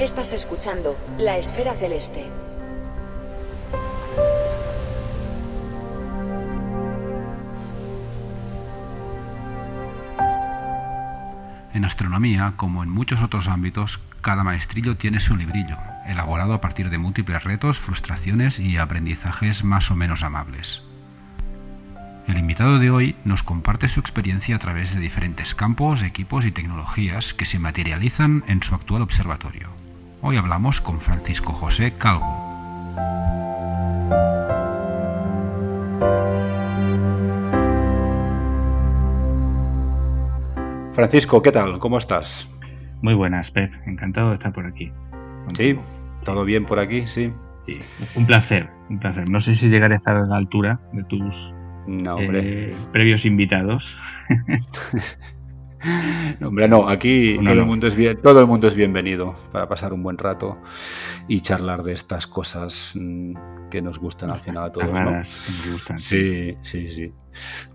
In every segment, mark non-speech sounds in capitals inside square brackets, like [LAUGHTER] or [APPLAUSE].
Estás escuchando La Esfera Celeste. En astronomía, como en muchos otros ámbitos, cada maestrillo tiene su librillo, elaborado a partir de múltiples retos, frustraciones y aprendizajes más o menos amables. El invitado de hoy nos comparte su experiencia a través de diferentes campos, equipos y tecnologías que se materializan en su actual observatorio. Hoy hablamos con Francisco José Calvo. Francisco, ¿qué tal? ¿Cómo estás? Muy buenas, Pep. Encantado de estar por aquí. Sí, todo bien por aquí, sí. sí. Un placer, un placer. No sé si llegaré a estar a la altura de tus eh, previos invitados. [LAUGHS] No, hombre, no, aquí todo, El mundo es bien, todo el mundo es bienvenido para pasar un buen rato y charlar de estas cosas mm, que nos gustan al final a todos. ¿no? sí, sí, sí.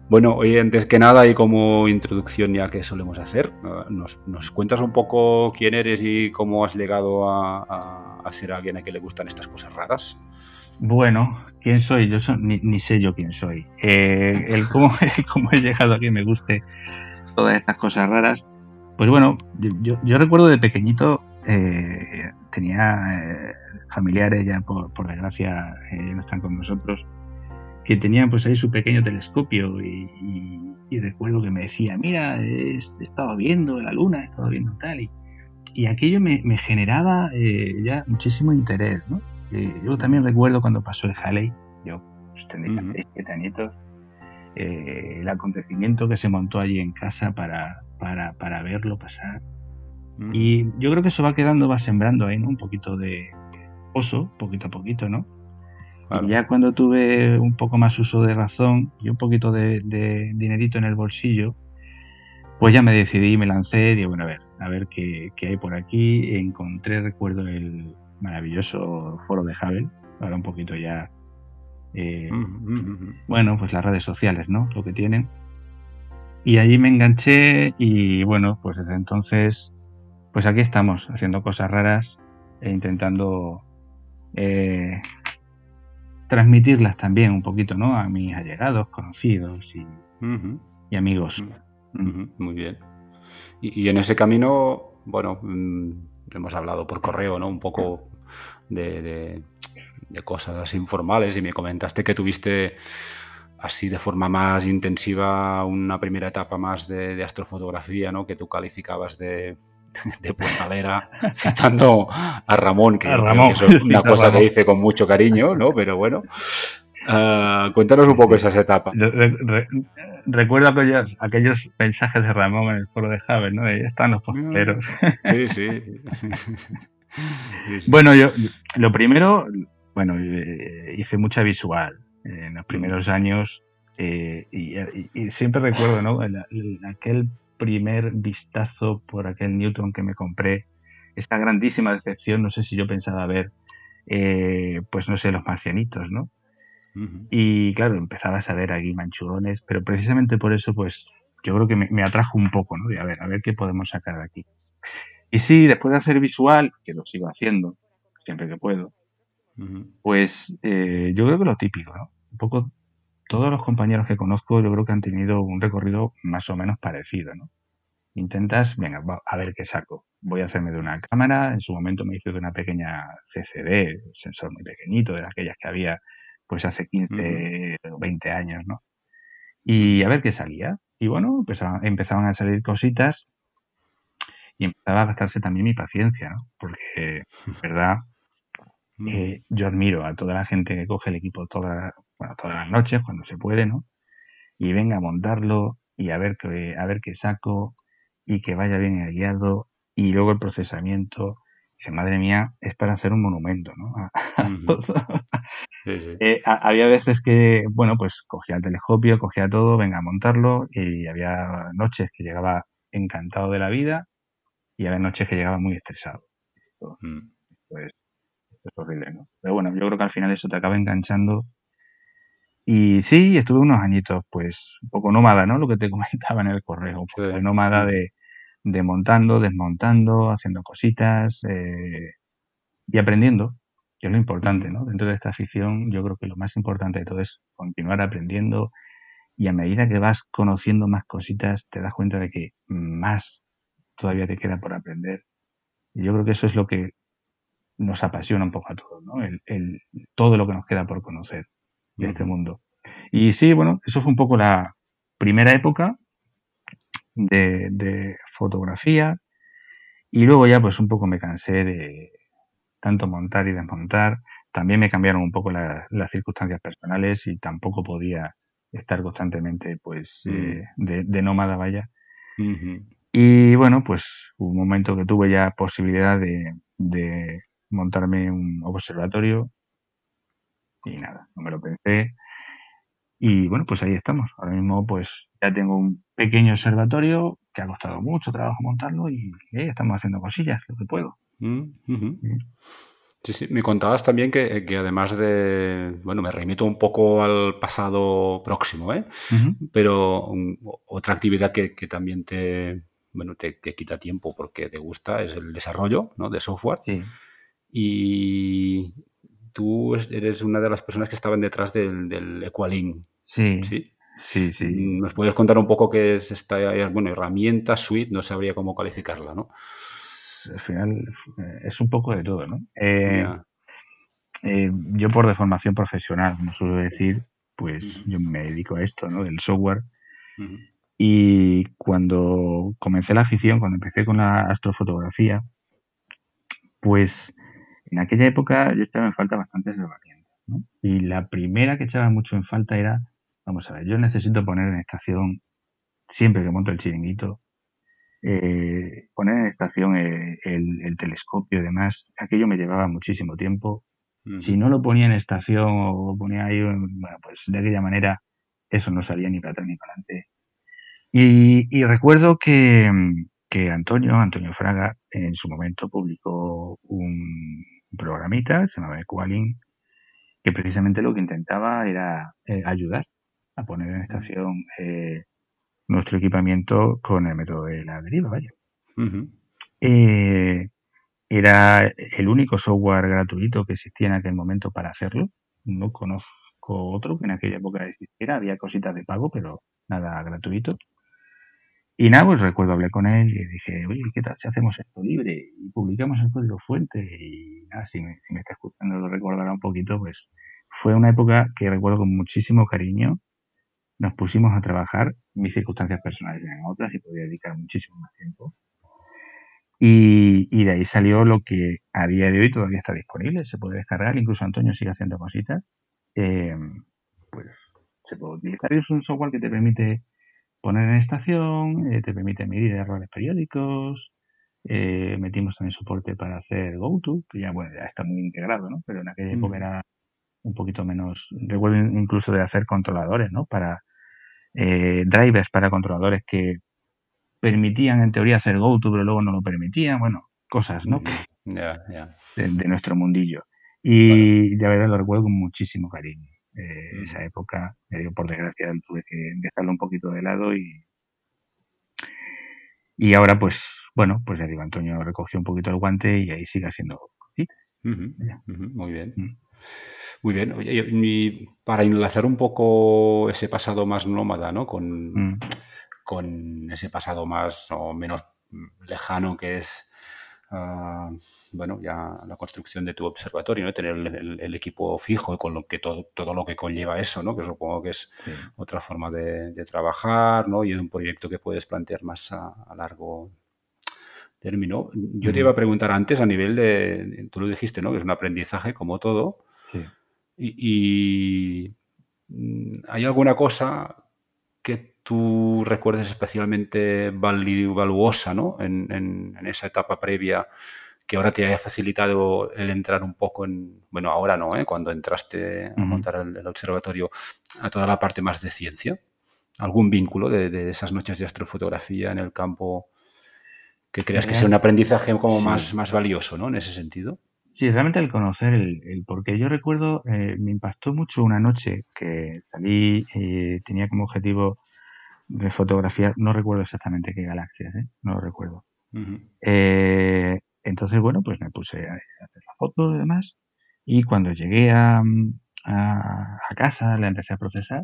Bueno, hoy antes que nada y como introducción ya que solemos hacer, nos, cuentas un poco quién eres y cómo has llegado a, ser alguien a quien le gustan estas cosas raras. Bueno, ¿quién soy? Yo ni, sé yo quién soy. Eh, el, cómo, [LAUGHS] cómo he llegado a que me guste todas estas cosas raras. Pues bueno, yo, recuerdo de pequeñito, eh, tenía eh, familiares, ya por, desgracia eh, no están con nosotros, que tenían pues ahí su pequeño telescopio y, recuerdo que me decía, mira, he, estado viendo la luna, he estado viendo tal, y, y aquello me, generaba ya muchísimo interés, ¿no? yo también recuerdo cuando pasó el Halley, yo pues, tenía 7 añitos, eh, el acontecimiento que se montó allí en casa para, para, verlo pasar. Mm. Y yo creo que eso va quedando, va sembrando ahí, ¿no? Un poquito de oso, poquito a poquito, ¿no? Y ya cuando tuve un poco más uso de razón y un poquito de, dinerito en el bolsillo, pues ya me decidí, me lancé, digo, bueno, a ver, a ver qué, qué hay por aquí. Encontré, recuerdo, el maravilloso foro de Hubble, ahora un poquito ya eh, bueno, pues las redes sociales, ¿no? Lo que tienen. Y allí me enganché y bueno, pues desde entonces, pues aquí estamos haciendo cosas raras e intentando eh, transmitirlas también un poquito, ¿no? A mis allegados, conocidos y, amigos. Muy bien. Y, en ese camino, bueno, mm, hemos hablado por correo, ¿no? Un poco de de cosas informales y me comentaste que tuviste así de forma más intensiva una primera etapa más de, astrofotografía, ¿no? Que tú calificabas de, [LAUGHS] de postalera, [LAUGHS] citando a Ramón, que, es [LAUGHS] una cosa que dice con mucho cariño, ¿no? Pero bueno. Ah, cuéntanos un poco esas etapas. recuerdo aquellos, aquellos mensajes de Ramón en el foro de Javes, ¿no? Ahí están los postaleros. sí, sí. Bueno, yo lo primero, bueno, eh, hice mucha visual en los primeros años eh, y, siempre recuerdo, ¿no? aquel primer vistazo por aquel Newton que me compré, esta grandísima decepción, no sé si yo pensaba ver, eh, pues no sé, los marcianitos, ¿no? Y claro, empezaba a saber aquí manchurones, pero precisamente por eso, pues yo creo que me, me, atrajo un poco, ¿no? De a ver, a ver qué podemos sacar de aquí. Y sí, después de hacer visual, que lo sigo haciendo, siempre que puedo, pues eh, yo creo que lo típico, ¿no? Un poco todos los compañeros que conozco yo creo que han tenido un recorrido más o menos parecido, ¿no? Intentas, venga, a ver qué saco. Voy a hacerme de una cámara, en su momento me hice de una pequeña CCD, un sensor muy pequeñito, de aquellas que había pues hace 15 o 20 años, ¿no? Y a ver qué salía. Y bueno, empezaban, empezaban a salir cositas y empezaba a gastarse también mi paciencia, ¿no? Porque, [LAUGHS] verdad, Mm. Eh, yo admiro a toda la gente que coge el equipo toda, bueno, todas las noches, cuando se puede, ¿no? Y venga a montarlo y a ver, qué, a ver qué saco y que vaya bien guiado y luego el procesamiento. Dice, madre mía, es para hacer un monumento, ¿no? [LAUGHS] Eh, había veces que, bueno, pues cogía el telescopio, cogía todo, venga a montarlo y había noches que llegaba encantado de la vida y había noches que llegaba muy estresado. Mm. Pues es horrible, ¿no? Pero bueno, yo creo que al final eso te acaba enganchando. Y sí, estuve unos añitos, pues, un poco nómada, ¿no? Lo que te [LAUGHS] comentaba en el correo, un poco nómada de, desmontando, desmontando, haciendo cositas eh, y aprendiendo, que es lo importante, ¿no? Dentro de esta afición, yo creo que lo más importante de todo es continuar aprendiendo y a medida que vas conociendo más cositas, te das cuenta de que más todavía te queda por aprender. Y yo creo que eso es lo que nos apasiona un poco a todos, ¿no? El, el, todo lo que nos queda por conocer de este mundo. Y sí, bueno, eso fue un poco la primera época de, de, fotografía y luego ya pues un poco me cansé de tanto montar y desmontar. También me cambiaron un poco la, las circunstancias personales y tampoco podía estar constantemente pues mm. eh, de, de, nómada, vaya. Y bueno, pues hubo un momento que tuve ya posibilidad de, de montarme un observatorio y nada, no me lo pensé. Y bueno, pues ahí estamos. Ahora mismo pues ya tengo un pequeño observatorio que ha costado mucho trabajo montarlo y ahí estamos haciendo cosillas, lo que puedo. Mm, sí, sí. Me contabas también que, que, además de, bueno, me remito un poco al pasado próximo, ¿eh? Pero um, otra actividad que, que, también te, bueno, te, te, quita tiempo porque te gusta es el desarrollo ¿no? de software. Sí. Y tú eres una de las personas que estaban detrás del, del Equalink. Sí. sí. Sí, sí. ¿Nos puedes contar un poco qué es esta bueno, herramienta, suite? No sabría cómo calificarla, ¿no? Al final eh, es un poco de todo, ¿no? Eh, eh, yo por deformación profesional, como suelo decir, pues yo me dedico a esto, ¿no? Del software. Y cuando comencé la afición, cuando empecé con la astrofotografía, pues en aquella época yo echaba en falta bastantes herramientas. ¿no? Y la primera que echaba mucho en falta era, vamos a ver, yo necesito poner en estación, siempre que monto el chiringuito, eh, poner en estación eh, el, telescopio y demás, aquello me llevaba muchísimo tiempo. Si no lo ponía en estación o ponía ahí, bueno, pues de aquella manera eso no salía ni para atrás ni para adelante. Y recuerdo que, que Antonio, Antonio Fraga, en su momento publicó un programita, se llamaba Equalink, que precisamente lo que intentaba era eh, ayudar a poner en estación eh, nuestro equipamiento con el método de la deriva, vaya. eh, era el único software gratuito que existía en aquel momento para hacerlo. No conozco otro que en aquella época existiera. Había cositas de pago, pero nada gratuito. Y nada, pues recuerdo, hablé con él y dije, oye, ¿qué tal si hacemos esto libre y publicamos el código fuente? Y nada, si me, si me está escuchando lo recordará un poquito, pues fue una época que recuerdo con muchísimo cariño. Nos pusimos a trabajar, mis circunstancias personales eran otras y podía dedicar muchísimo más tiempo. Y, y, de ahí salió lo que a día de hoy todavía está disponible, se puede descargar, incluso Antonio sigue haciendo cositas. Eh, pues se puede utilizar, es un software que te permite poner en estación, eh, te permite medir errores periódicos, eh, metimos también soporte para hacer GoTo, que ya, bueno, ya está muy integrado, ¿no? Pero en aquella época era un poquito menos, recuerdo incluso de hacer controladores, ¿no? Para eh, drivers para controladores que permitían en teoría hacer GoTo, pero luego no lo permitían, bueno, cosas, ¿no? [LAUGHS] De, nuestro mundillo. Y de verdad lo recuerdo con muchísimo cariño. Eh, esa época, digo, por desgracia tuve que dejarlo un poquito de lado y y ahora pues bueno pues ya digo Antonio recogió un poquito el guante y ahí sigue haciendo cositas muy bien. Mm. muy bien. Y para enlazar un poco ese pasado más nómada no con, mm. con ese pasado más o menos lejano que es uh, bueno, ya la construcción de tu observatorio, ¿no? Tener el, equipo fijo y con lo que todo, todo lo que conlleva eso, ¿no? Que supongo que es otra forma de, trabajar, ¿no? Y es un proyecto que puedes plantear más a, largo término. Yo te iba a preguntar antes a nivel de, tú lo dijiste, ¿no? Que es un aprendizaje como todo. Y, mm, hay alguna cosa que tú recuerdes especialmente valuosa, ¿no? En, en esa etapa previa que ahora te haya facilitado el entrar un poco en, bueno, ahora no, ¿eh? cuando entraste a montar el, observatorio, a toda la parte más de ciencia? ¿Algún vínculo de, esas noches de astrofotografía en el campo que creas que sea un aprendizaje como más, más valioso, ¿no? En ese sentido. Sí, realmente el conocer el, el porque yo recuerdo, eh, me impactó mucho una noche que salí y tenía como objetivo de fotografía, no recuerdo exactamente qué galaxias, ¿eh? no lo recuerdo. Eh, entonces, bueno, pues me puse a hacer la foto y demás. Y cuando llegué a, a, casa, la empecé a procesar,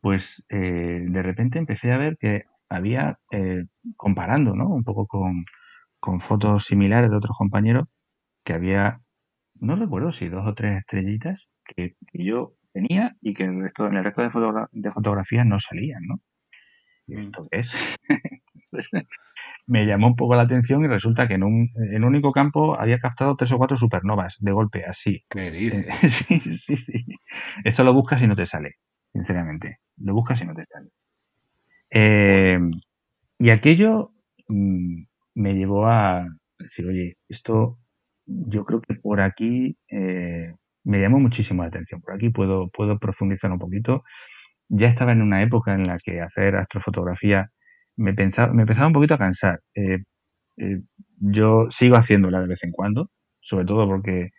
pues eh, de repente empecé a ver que había, eh, comparando, ¿no? Un poco con, con fotos similares de otros compañeros, que había, no recuerdo si dos o tres estrellitas que, yo tenía y que en el resto, en el resto de, de fotografías no salían, ¿no? ¿Y mm. esto es? [LAUGHS] Pues, me llamó un poco la atención y resulta que en un, en un único campo había captado tres o cuatro supernovas de golpe, así. ¿Qué dices? [LAUGHS] sí, sí, sí. Esto lo buscas y no te sale, sinceramente. Lo buscas y no te sale. Eh, y aquello mm, me llevó a decir, oye, esto yo creo que por aquí eh, me llamó muchísimo la atención. Por aquí puedo, puedo profundizar un poquito. Ya estaba en una época en la que hacer astrofotografía me, pensaba, me empezaba un poquito a cansar. Eh, eh, yo sigo haciéndola de vez en cuando, sobre todo porque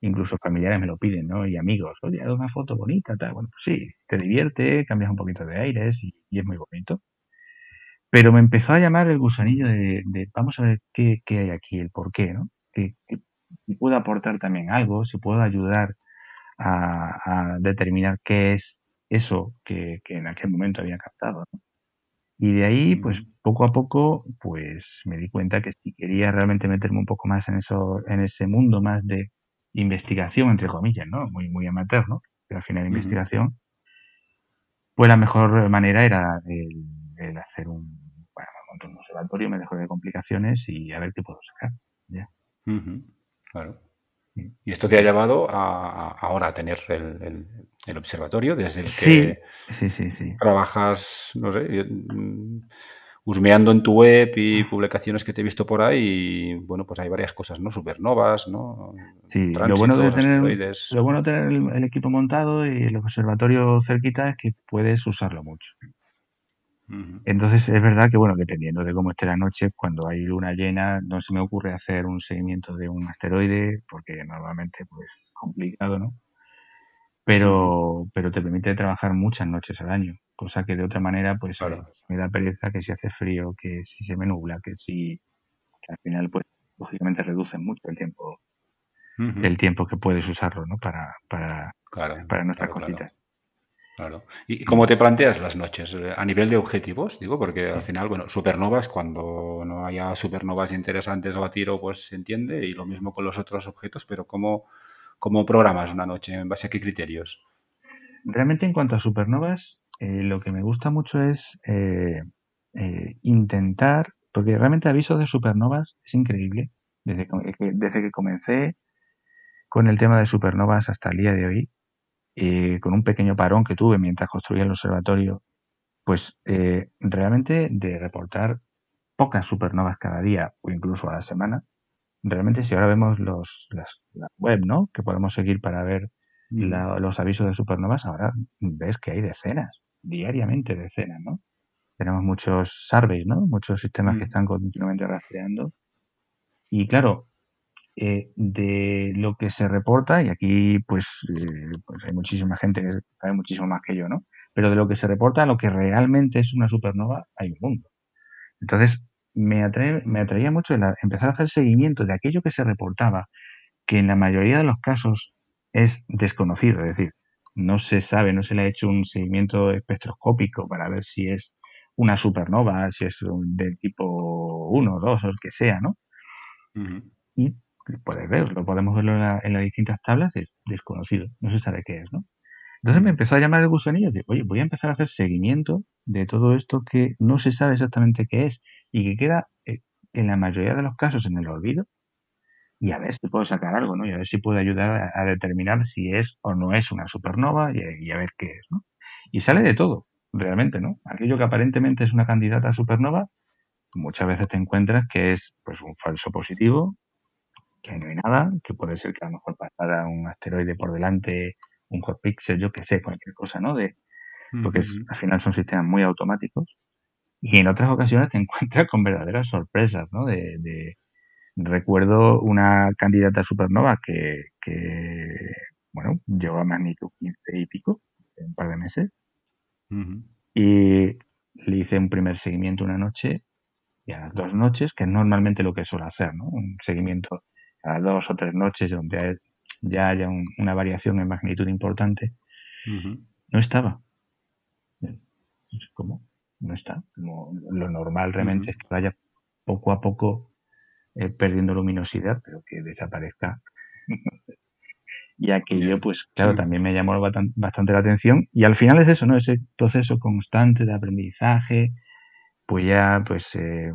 incluso familiares me lo piden, ¿no? Y amigos, oye, haz una foto bonita, tal. Bueno, pues sí, te divierte, cambias un poquito de aires y, es muy bonito. Pero me empezó a llamar el gusanillo de, vamos a ver qué, hay aquí, el por qué, ¿no? Puedo aportar también algo, si puedo ayudar a, determinar qué es eso que, que, en aquel momento había captado. ¿no? Y de ahí, pues poco a poco, pues me di cuenta que si quería realmente meterme un poco más en eso, en ese mundo más de investigación, entre comillas, ¿no? Muy, muy amateur, ¿no? Pero al final investigación, pues la mejor manera era el, hacer un, bueno, un observatorio, me dejo de complicaciones y a ver qué puedo sacar. Ya. Claro. Y esto te ha llevado a, ahora a tener el, observatorio desde el que sí, sí, sí, trabajas, no sé, mm, husmeando en tu web y publicaciones que te he visto por ahí. Y bueno, pues hay varias cosas, ¿no? Supernovas, ¿no? Sí, lo bueno de tener, lo bueno de tener el, equipo montado y el observatorio cerquita es que puedes usarlo mucho. Entonces es verdad que, bueno, dependiendo de cómo esté la noche, cuando hay luna llena, no se me ocurre hacer un seguimiento de un asteroide, porque normalmente pues complicado, ¿no? Pero, pero te permite trabajar muchas noches al año, cosa que de otra manera pues me da pereza que si hace frío, que si se me nubla, que si que al final pues lógicamente reduce mucho el tiempo el tiempo que puedes usarlo, ¿no? Para, para, para nuestras cositas. Claro. ¿Y cómo te planteas las noches? Eh, a nivel de objetivos, digo, porque al final, bueno, supernovas, cuando no haya supernovas interesantes o a tiro, pues se entiende, y lo mismo con los otros objetos, pero ¿cómo, cómo programas una noche? ¿En base a qué criterios? Realmente en cuanto a supernovas, eh, lo que me gusta mucho es eh, intentar, porque realmente avisos de supernovas es increíble, desde desde que comencé con el tema de supernovas hasta el día de hoy, eh, con un pequeño parón que tuve mientras construía el observatorio, pues eh, realmente de reportar pocas supernovas cada día o incluso a la semana, realmente si ahora vemos los, las, la web, ¿no? Que podemos seguir para ver los avisos de supernovas, ahora ves que hay decenas, diariamente decenas, ¿no? Tenemos muchos surveys, ¿no? Muchos sistemas que mm. están continuamente rastreando. Y claro, eh, de lo que se reporta, y aquí pues, eh, pues hay muchísima gente que sabe muchísimo más que yo, ¿no? Pero de lo que se reporta lo que realmente es una supernova, hay un mundo. Entonces, me, atrae, me atraía mucho empezar a hacer seguimiento de aquello que se reportaba, que en la mayoría de los casos es desconocido, es decir, no se sabe, no se le ha hecho un seguimiento espectroscópico para ver si es una supernova, si es del tipo 1, 2 o el que sea, ¿no? Y puedes verlo, podemos verlo en, las distintas tablas, es desconocido, no se sabe qué es, ¿no? Entonces me empezó a llamar el gusanillo de, oye, voy a empezar a hacer seguimiento de todo esto que no se sabe exactamente qué es y que queda eh, en la mayoría de los casos en el olvido y a ver si puedo sacar algo, ¿no? Y a ver si puedo ayudar a, determinar si es o no es una supernova y, a ver qué es, ¿no? Y sale de todo, realmente, ¿no? Aquello que aparentemente es una candidata a supernova, muchas veces te encuentras que es pues un falso positivo que no hay nada, que puede ser que a lo mejor pasara un asteroide por delante, un hot pixel, yo que sé, cualquier cosa, ¿no? De, porque al final son sistemas muy automáticos. Y en otras ocasiones te [LAUGHS] encuentras con verdaderas sorpresas, ¿no? De, recuerdo una candidata supernova que, que, bueno, llegó a magnitud 15 y pico, en un par de meses. Y le hice un primer seguimiento una noche y a las dos noches, que es normalmente lo que suelo hacer, ¿no? Un seguimiento a las dos o tres noches donde ya haya una variación en magnitud importante. No estaba. ¿Cómo? No está. lo normal realmente es que vaya poco a poco eh, perdiendo luminosidad, pero que desaparezca. [LAUGHS] y aquello, pues claro, también me llamó bastante la atención. Y al final es eso, ¿no? Ese proceso constante de aprendizaje, pues ya, pues eh,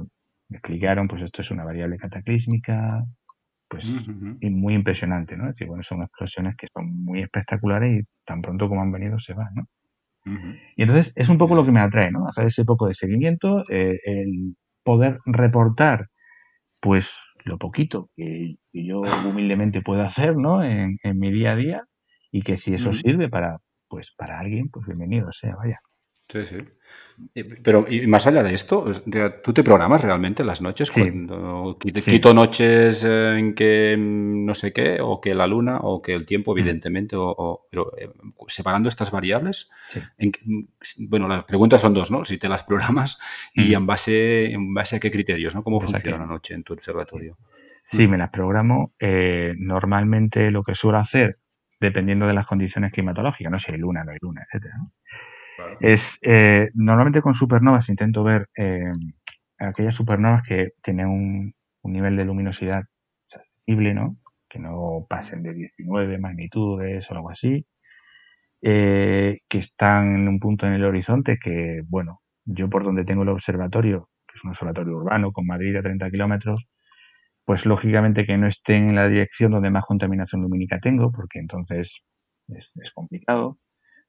me explicaron, pues esto es una variable cataclísmica, pues y muy impresionante, ¿no? Es decir, bueno, son explosiones que son muy espectaculares y tan pronto como han venido se van, ¿no? Y entonces es un poco lo que me atrae, ¿no? Hacer ese poco de seguimiento, eh, el poder reportar, pues lo poquito que, yo humildemente puedo hacer, ¿no? En, mi día a día y que si eso sirve para, pues para alguien, pues bienvenido sea, vaya. Sí, sí. Pero y más allá de esto, ¿tú te programas realmente las noches? Cuando quito, noches en que no sé qué, o que la luna, o que el tiempo, mm. evidentemente, o, pero eh, separando estas variables, bueno, las preguntas son dos, ¿no? Si te las programas y en base, en base a qué criterios, ¿no? ¿Cómo funciona la noche en tu observatorio? Sí, me las programo. Eh, normalmente lo que suelo hacer, dependiendo de las condiciones climatológicas, no sé, hay luna, no hay luna, etcétera, ¿no? Es, eh, normalmente con supernovas intento ver eh, aquellas supernovas que tienen un, nivel de luminosidad sensible, ¿no? Que no pasen de 19 magnitudes o algo así. Eh, que están en un punto en el horizonte que, bueno, yo por donde tengo el observatorio, que es un observatorio urbano con Madrid a 30 kilómetros, pues lógicamente que no estén en la dirección donde más contaminación lumínica tengo, porque entonces es complicado.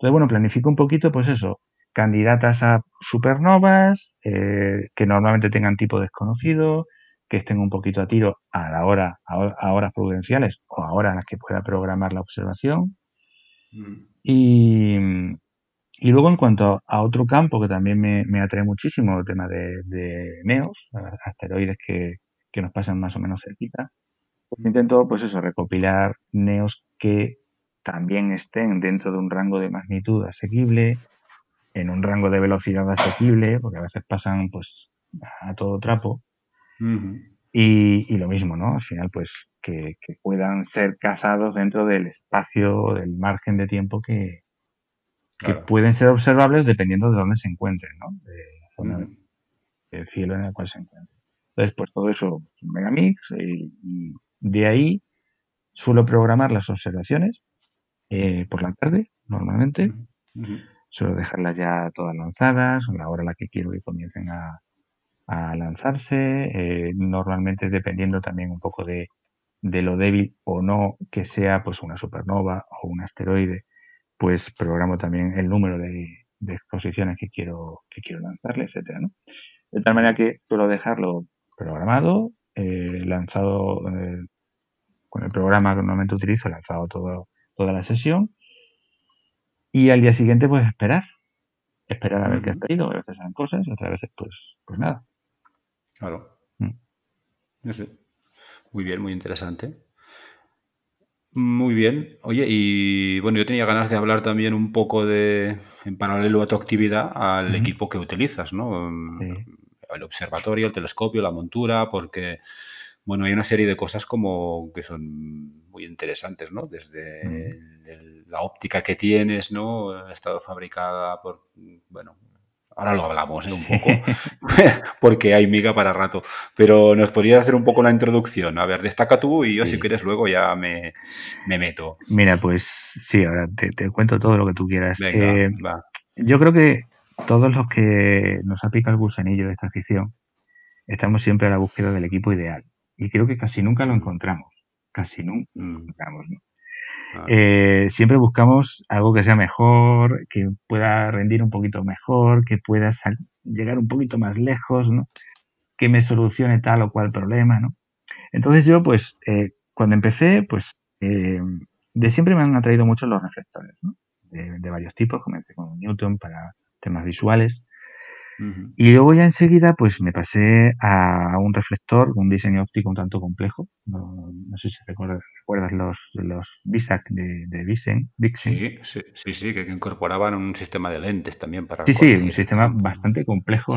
Entonces, bueno, planifico un poquito, pues eso, candidatas a supernovas, eh, que normalmente tengan tipo desconocido, que estén un poquito a tiro a la hora, a, horas prudenciales o a horas en las que pueda programar la observación. Mm. Y, y, luego en cuanto a otro campo que también me, atrae muchísimo, el tema de, neos, asteroides que, que, nos pasan más o menos cerquita, pues intento, pues eso, recopilar neos que también estén dentro de un rango de magnitud asequible, en un rango de velocidad asequible, porque a veces pasan pues a todo trapo. y, lo mismo, ¿no? Al final, pues que, puedan ser cazados dentro del espacio, del margen de tiempo que, pueden ser observables dependiendo de dónde se encuentren, ¿no? De la zona del cielo en el cual se encuentren. Entonces, pues todo eso, un megamix, y, y de ahí suelo programar las observaciones eh, por la tarde, normalmente. Suelo dejarlas ya todas lanzadas, a la hora a la que quiero que comiencen a, lanzarse. Eh, normalmente dependiendo también un poco de, lo débil o no que sea pues una supernova o un asteroide, pues programo también el número de, exposiciones que quiero, que quiero lanzarle, etcétera, De tal manera que suelo dejarlo programado, eh, lanzado con el programa que normalmente utilizo, lanzado todo toda la sesión y al día siguiente pues esperar, esperar a ver qué ha traído, a veces sean cosas, otras veces pues, pues nada. Claro. Mm. No sé. Muy bien, muy interesante. Muy bien. Oye, y bueno, yo tenía ganas de hablar también un poco de, en paralelo a tu actividad, al equipo que utilizas, ¿no? El observatorio, el telescopio, la montura, porque bueno, hay una serie de cosas como que son muy interesantes, ¿no? Desde la óptica que tienes, ¿no? Ha estado fabricada por, bueno, ahora lo hablamos ¿eh? un poco, [LAUGHS] porque hay miga para rato, pero nos podrías hacer un poco la introducción. A ver, destaca tú y yo si quieres luego ya me, meto. Mira, pues sí, ahora te, cuento todo lo que tú quieras. Eh, yo creo que todos los que nos ha picado el gusanillo de esta afición, estamos siempre a la búsqueda del equipo ideal y creo que casi nunca lo encontramos. Casi nunca lo mm. encontramos, eh, siempre buscamos algo que sea mejor, que pueda rendir un poquito mejor, que pueda llegar un poquito más lejos, ¿no? que me solucione tal o cual problema. ¿no? Entonces yo, pues, eh, cuando empecé, pues, eh, de siempre me han atraído mucho los reflectores, ¿no? de, varios tipos. Comencé con Newton para temas visuales. Y luego ya enseguida pues me pasé a un reflector, un diseño óptico un tanto complejo. No, sé si recuerdas, recuerdas los, los BISAC de, de Vixen, Sí, sí, sí, que incorporaban un sistema de lentes también para... Sí, sí, un sistema bastante complejo.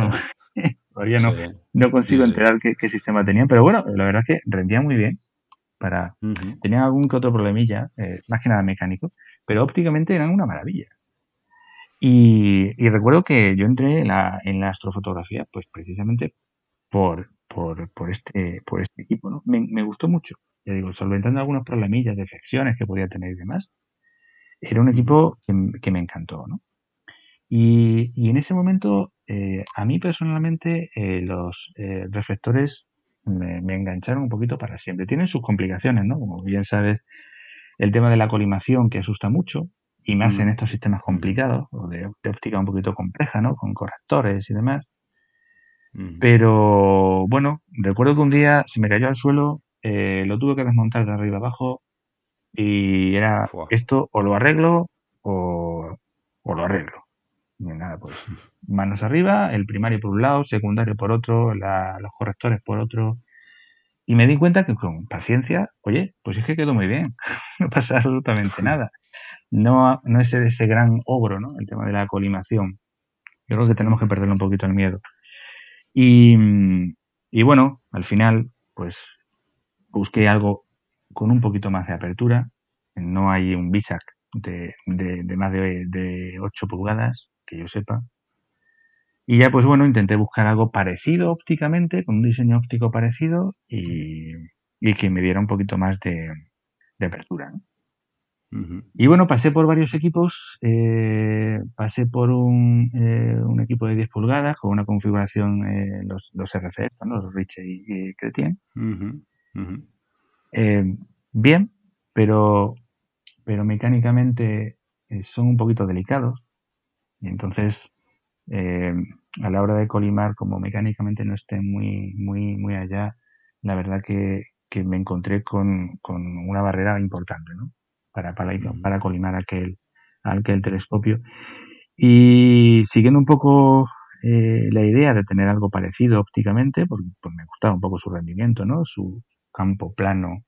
[LAUGHS] Todavía no, no consigo enterar qué, sistema tenían, pero bueno, la verdad es que rendía muy bien. Para... Tenían algún que otro problemilla, eh, más que nada mecánico, pero ópticamente eran una maravilla. Y, recuerdo que yo entré en la, en la astrofotografía, pues precisamente por, por, por, este, por este equipo, ¿no? Me, me, gustó mucho. Ya digo, solventando algunos problemillas, defecciones que podía tener y demás. Era un equipo que, que me encantó, ¿no? Y, y, en ese momento, eh, a mí personalmente, eh, los eh, reflectores me, me, engancharon un poquito para siempre. Tienen sus complicaciones, ¿no? Como bien sabes, el tema de la colimación que asusta mucho, y más en mm. estos sistemas complicados, o de, óptica un poquito compleja, ¿no? Con correctores y demás. Mm. Pero bueno, recuerdo que un día se me cayó al suelo, eh, lo tuve que desmontar de arriba abajo y era esto o lo arreglo o, lo arreglo. Y nada, pues [LAUGHS] manos arriba, el primario por un lado, secundario por otro, los correctores por otro. Y me di cuenta que con paciencia, oye, pues es que quedó muy bien, [LAUGHS] no pasa absolutamente nada no, no es ese gran ogro, ¿no? El tema de la colimación. Yo creo que tenemos que perderle un poquito el miedo. Y, y bueno, al final, pues busqué algo con un poquito más de apertura. No hay un BISAC de, de, más de, de 8 pulgadas, que yo sepa. Y ya, pues bueno, intenté buscar algo parecido ópticamente, con un diseño óptico parecido y, y que me diera un poquito más de, de apertura. ¿no? Y bueno, pasé por varios equipos. Eh, pasé por un, eh, un, equipo de 10 pulgadas con una configuración, eh, los, los RCF, los Rich y, Cretien. bien, pero, pero mecánicamente son un poquito delicados. Y entonces, a la hora de colimar, como mecánicamente no estén muy, muy, muy allá, la verdad que, que me encontré con, con una barrera importante, ¿no? Para, para, para colimar aquel, aquel telescopio. Y siguiendo un poco eh, la idea de tener algo parecido ópticamente, porque pues me gustaba un poco su rendimiento, ¿no? Su campo plano,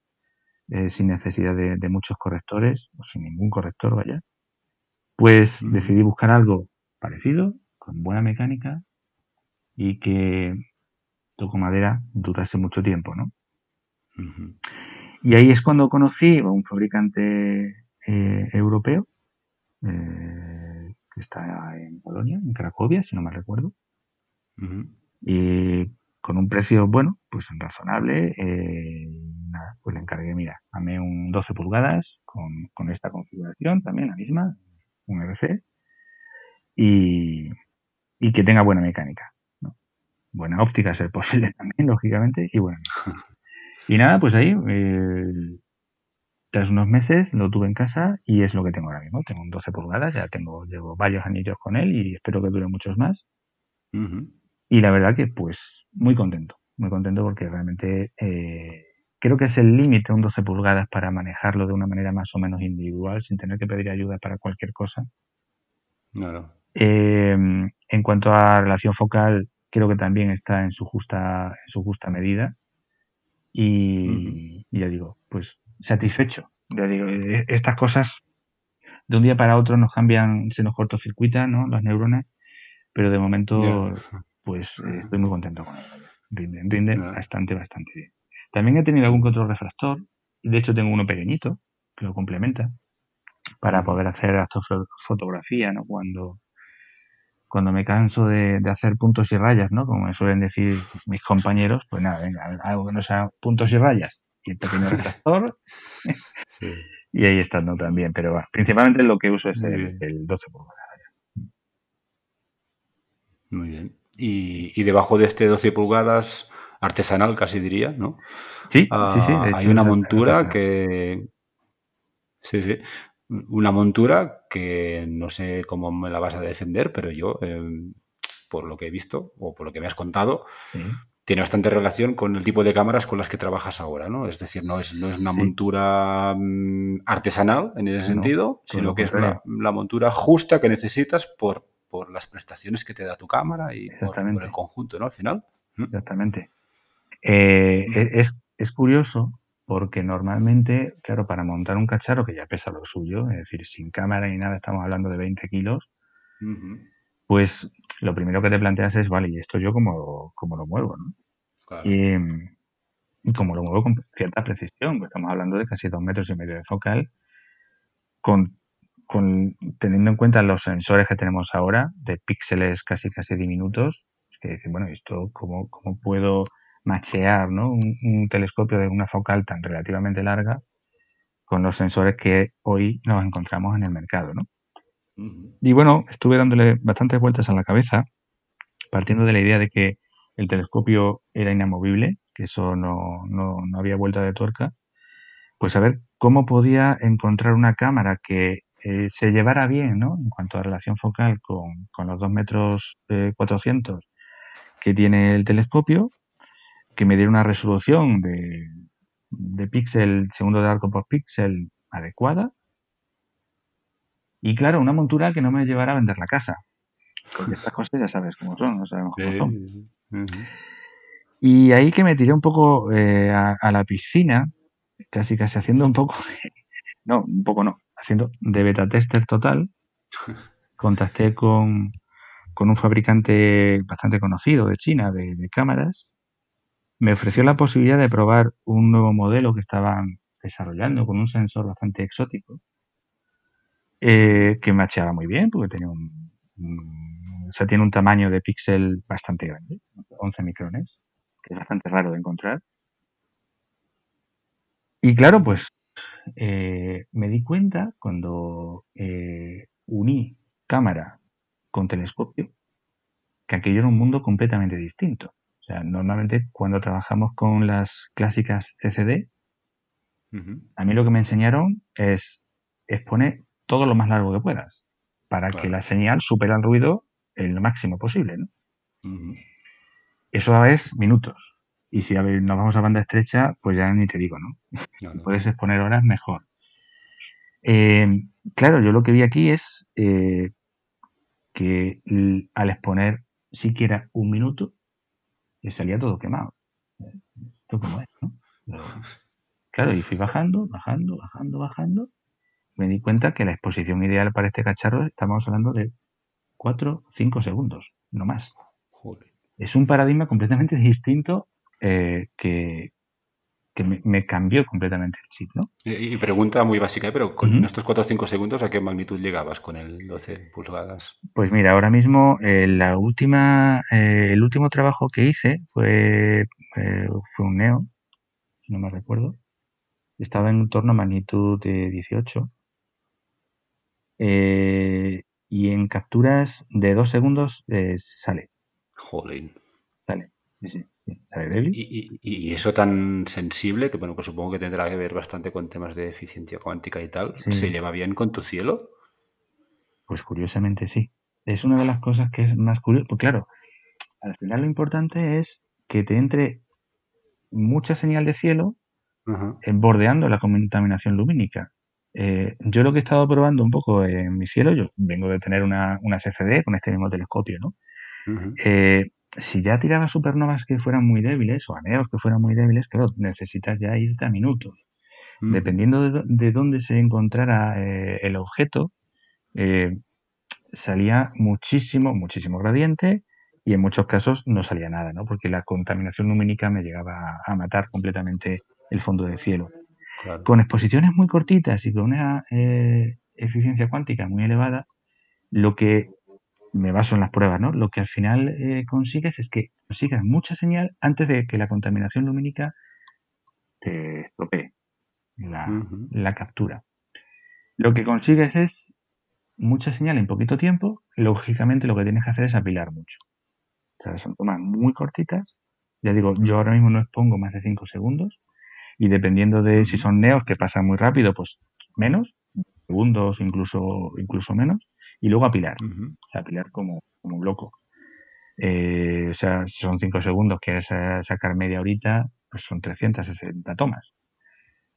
eh, sin necesidad de, muchos correctores, o sin ningún corrector, vaya. Pues decidí buscar algo parecido, con buena mecánica, y que, toco madera, durase mucho tiempo, ¿no? Y ahí es cuando conocí a un fabricante eh, europeo eh, que está en Polonia, en Cracovia, si no me recuerdo. Y con un precio, bueno, pues razonable. Eh, nada, pues le encargué, mira, dame un 12 pulgadas con, con esta configuración, también la misma, un RC, y, y que tenga buena mecánica. ¿no? Buena óptica, ser [LAUGHS] posible también, lógicamente, y bueno. [LAUGHS] Y nada, pues ahí, eh, tras unos meses lo tuve en casa y es lo que tengo ahora mismo. Tengo un 12 pulgadas, ya tengo, llevo varios anillos con él y espero que dure muchos más. Y la verdad que pues muy contento, muy contento porque realmente eh, creo que es el límite un 12 pulgadas para manejarlo de una manera más o menos individual sin tener que pedir ayuda para cualquier cosa. Claro. Eh, en cuanto a relación focal, creo que también está en su justa, en su justa medida. Y, ya digo, pues satisfecho. Ya digo, e, estas cosas de un día para otro nos cambian, se nos cortocircuitan ¿no? las neuronas, pero de momento, pues eh, estoy muy contento con ello. Rinden, rinden bastante, bastante bien. También he tenido algún otro refractor, y de hecho tengo uno pequeñito que lo complementa para poder hacer astrofotografía, ¿no? Cuando, cuando me canso de, hacer puntos y rayas, ¿no? Como me suelen decir mis compañeros, pues nada, venga, algo que no sea puntos y rayas. Y el pequeño retractor. [LAUGHS] [LAUGHS] y ahí está, ¿no? También, pero principalmente lo que uso es el, 12 pulgadas. Muy bien. Y, debajo de este 12 pulgadas, artesanal casi diría, ¿no? Sí, sí, sí. Ah, hay una montura que... Sí, sí una montura que no sé cómo me la vas a defender, pero yo, em, por lo que he visto o por lo que me has contado, tiene bastante relación con el tipo de cámaras con las que trabajas ahora, ¿no? Es decir, no es, no es una montura mm, artesanal en ese sentido, sino que es la, montura justa que necesitas por, por las prestaciones que te da tu cámara y por, el conjunto, ¿no? Al final. Exactamente. Eh, e, es, es curioso porque normalmente, claro, para montar un cacharro que ya pesa lo suyo, es decir, sin cámara ni nada, estamos hablando de 20 kilos, pues lo primero que te planteas es, vale, ¿y esto yo cómo, cómo lo muevo? ¿no? Y, y como lo muevo con cierta precisión, pues estamos hablando de casi dos metros y medio de focal, con, con, teniendo en cuenta los sensores que tenemos ahora, de píxeles casi casi diminutos, que dicen, bueno, esto cómo, cómo puedo machear ¿no? un, telescopio de una focal tan relativamente larga con los sensores que hoy nos encontramos en el mercado. ¿no? Y bueno, estuve dándole bastantes vueltas a la cabeza, partiendo de la idea de que el telescopio era inamovible, que eso no, no, no había vuelta de tuerca, pues a ver cómo podía encontrar una cámara que eh, se llevara bien, ¿no? En cuanto a relación focal con, con los 2 metros 400 eh, que tiene el telescopio, que me diera una resolución de, de píxel, segundo de arco por píxel adecuada. Y claro, una montura que no me llevara a vender la casa. Porque [LAUGHS] estas cosas ya sabes cómo son, no sabemos cómo son. Y ahí que me tiré un poco eh, a, la piscina, casi casi haciendo un poco, [LAUGHS] no, un poco no, haciendo de beta tester total. [LAUGHS] Contacté con, con un fabricante bastante conocido de China de, cámaras. Me ofreció la posibilidad de probar un nuevo modelo que estaban desarrollando con un sensor bastante exótico, eh, que macheaba muy bien porque tenía un, o sea, tiene un tamaño de píxel bastante grande, 11 micrones, que es bastante raro de encontrar. Y claro, pues eh, me di cuenta cuando eh, uní cámara con telescopio que aquello era un mundo completamente distinto. O sea, normalmente cuando trabajamos con las clásicas CCD, a mí lo que me enseñaron es exponer todo lo más largo que puedas para que la señal supere el ruido el máximo posible. ¿no? Eso es minutos. Y si nos vamos a banda estrecha, pues ya ni te digo, ¿no? [LAUGHS] puedes exponer horas mejor. Eh, claro, yo lo que vi aquí es eh, que al exponer siquiera un minuto, le salía todo quemado. Esto como es, ¿no? claro, y fui bajando, bajando, bajando, bajando. Me di cuenta que la exposición ideal para este cacharro, estamos hablando de 4, 5 segundos, no más. Es un paradigma completamente distinto eh, que, que me, cambió completamente el chip, ¿no? Y, pregunta muy básica, ¿eh? pero con estos 4 o 5 segundos, ¿a qué magnitud llegabas con el 12 pulgadas? Pues mira, ahora mismo eh, la última, el último trabajo que hice fue, fue un Neo, si no me recuerdo. Estaba en torno a magnitud de 18. y en capturas de 2 segundos sale. Joder. Sale, sí, sí. Y, eso tan sensible, que bueno, pues supongo que tendrá que ver bastante con temas de eficiencia cuántica y tal, ¿se lleva bien con tu cielo? Pues curiosamente sí. Es una de las cosas que es más curioso. Pues claro, al final lo importante es que te entre mucha señal de cielo bordeando la contaminación lumínica. Eh, yo lo que he estado probando un poco en mi cielo, yo vengo de tener una, una CCD con este mismo telescopio, ¿no? Si ya tiraba supernovas que fueran muy débiles o aneos que fueran muy débiles, claro, necesitas ya irte a minutos. Dependiendo de, dónde se encontrara eh, el objeto, eh, salía muchísimo, muchísimo gradiente y en muchos casos no salía nada, ¿no? Porque la contaminación lumínica me llegaba a, matar completamente el fondo del cielo. Con exposiciones muy cortitas y con una eh, eficiencia cuántica muy elevada, lo que me baso en las pruebas, ¿no? Lo que al final eh, consigues es que consigas mucha señal antes de que la contaminación lumínica te estropee la, captura. Lo que consigues es mucha señal en poquito tiempo. Lógicamente lo que tienes que hacer es apilar mucho. O sea, son tomas muy cortitas. Ya digo, yo ahora mismo no expongo más de 5 segundos. Y dependiendo de si son neos que pasan muy rápido, pues menos, segundos, incluso, incluso menos y luego apilar. O sea, apilar como, como un loco. Eh, o sea, son 5 segundos, quieres sacar media horita, pues son 360 tomas.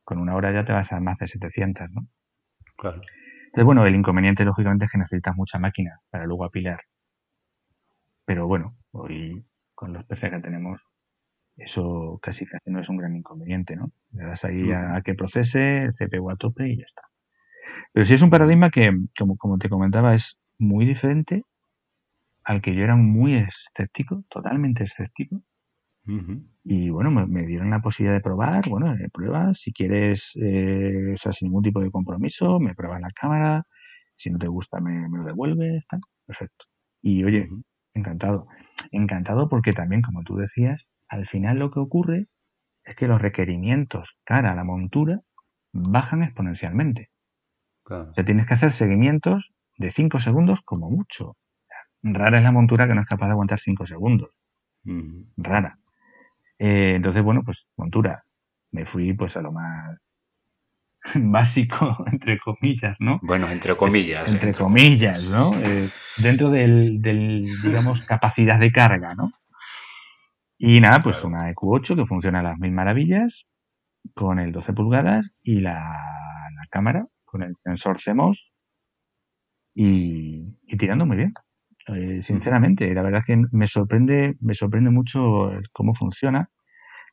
Con una hora ya te vas a más de 700, ¿no? Claro. Entonces, bueno, el inconveniente, lógicamente, es que necesitas mucha máquina para luego apilar. Pero bueno, hoy con los PC que tenemos, eso casi casi no es un gran inconveniente, ¿no? Le das ahí a, que procese, CPU a tope y ya está. Pero sí es un paradigma que, como, como te comentaba, es muy diferente al que yo era muy escéptico, totalmente escéptico. Y bueno, me, dieron la posibilidad de probar, bueno, eh, pruebas, si quieres, eh, o sea, sin ningún tipo de compromiso, me pruebas la cámara, si no te gusta me, lo devuelves, está perfecto. Y oye, encantado. Encantado porque también, como tú decías, al final lo que ocurre es que los requerimientos cara a la montura bajan exponencialmente. O sea, tienes que hacer seguimientos de 5 segundos como mucho. Rara es la montura que no es capaz de aguantar 5 segundos. Rara. Eh, entonces, bueno, pues montura. Me fui pues a lo más [LAUGHS] básico, [LAUGHS] entre comillas, ¿no? Bueno, entre comillas. entre, comillas, ¿no? Eh, dentro del, [LAUGHS] digamos, capacidad de carga, ¿no? Y nada, pues una EQ8 que funciona a las mil maravillas, con el 12 pulgadas y la, cámara con el sensor CMOS y, tirando muy bien. Eh, sinceramente, la verdad es que me sorprende, me sorprende mucho cómo funciona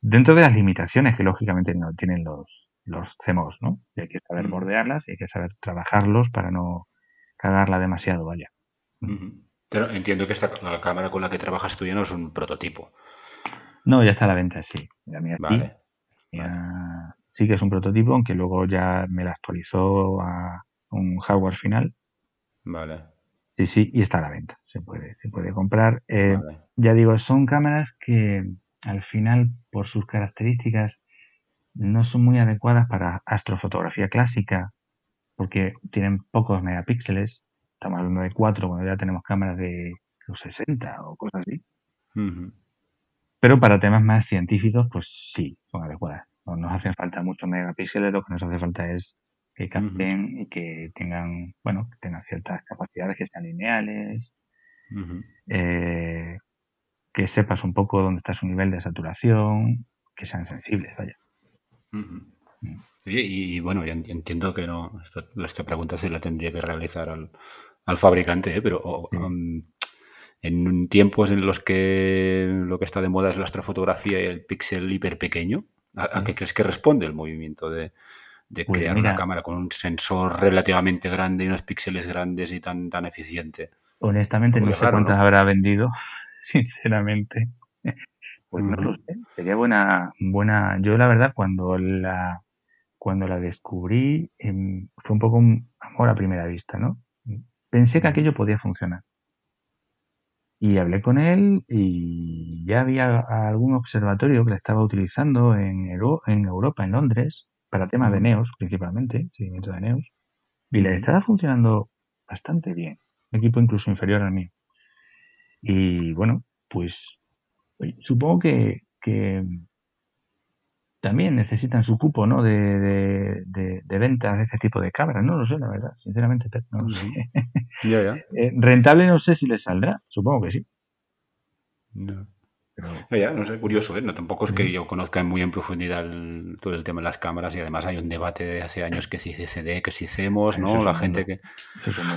dentro de las limitaciones que lógicamente no tienen los, los CMOS, ¿no? hay que saber bordearlas y hay que saber trabajarlos para no cagarla demasiado, vaya. Pero entiendo que esta la cámara con la que trabajas tú ya no es un prototipo. No, ya está a la venta, sí. La mía vale. Sí que es un prototipo, aunque luego ya me la actualizó a un hardware final. Vale. Sí, sí, y está a la venta. Se puede, se puede comprar. Eh, ya digo, son cámaras que al final, por sus características, no son muy adecuadas para astrofotografía clásica, porque tienen pocos megapíxeles. Estamos hablando de 4 cuando ya tenemos cámaras de los 60 o cosas así. Pero para temas más científicos, pues sí, son adecuadas. No nos hacen falta muchos megapíxeles, lo que nos hace falta es que capten y que tengan, bueno, que tengan ciertas capacidades, que sean lineales, eh, que sepas un poco dónde está su nivel de saturación, que sean sensibles, vaya. Y, bueno, ya entiendo que no, esta, pregunta se la tendría que realizar al, fabricante, ¿eh? pero um, en tiempos en los que lo que está de moda es la astrofotografía y el píxel hiper pequeño, ¿a, qué crees que responde el movimiento de, pues crear una cámara con un sensor relativamente grande y unos píxeles grandes y tan, tan eficiente? Honestamente, no sé cuántas habrá vendido, [LAUGHS] sinceramente. Pues no lo sé. Sería buena, buena. Yo la verdad cuando la cuando la descubrí em, fue un poco un amor a primera vista, ¿no? Pensé que aquello podía funcionar. Y hablé con él y ya había algún observatorio que la estaba utilizando en, en Europa, en Londres, para temas de NEOS principalmente, seguimiento de NEOS. Y le estaba funcionando bastante bien. Un equipo incluso inferior al mío. Y bueno, pues supongo que, también necesitan su cupo ¿no? de, de, ventas de este tipo de cámaras. No lo sé, la verdad, sinceramente, no lo sé. [LAUGHS] Eh, rentable no sé si les saldrá, supongo que sí. No. Ya, no sé, curioso, ¿eh? No, tampoco es que yo conozca muy en profundidad todo el tema de las cámaras y además hay un debate de hace años que si CD, que si CEMOS, ¿no? La gente que...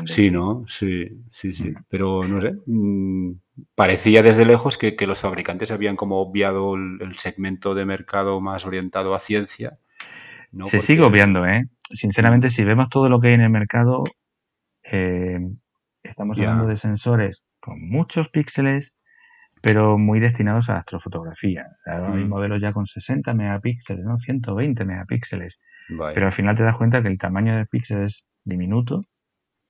Sí, ¿no? Sí, sí, sí. Pero no sé, mm, parecía desde lejos que, los fabricantes habían como obviado el, segmento de mercado más orientado a ciencia. Se sigue obviando, ¿eh? Sinceramente, si vemos todo lo que hay en el mercado, eh, estamos hablando de sensores con muchos píxeles pero muy destinados a astrofotografía. Hay mm. modelos ya con 60 megapíxeles, ¿no? 120 megapíxeles. Pero al final te das cuenta que el tamaño del píxel es diminuto.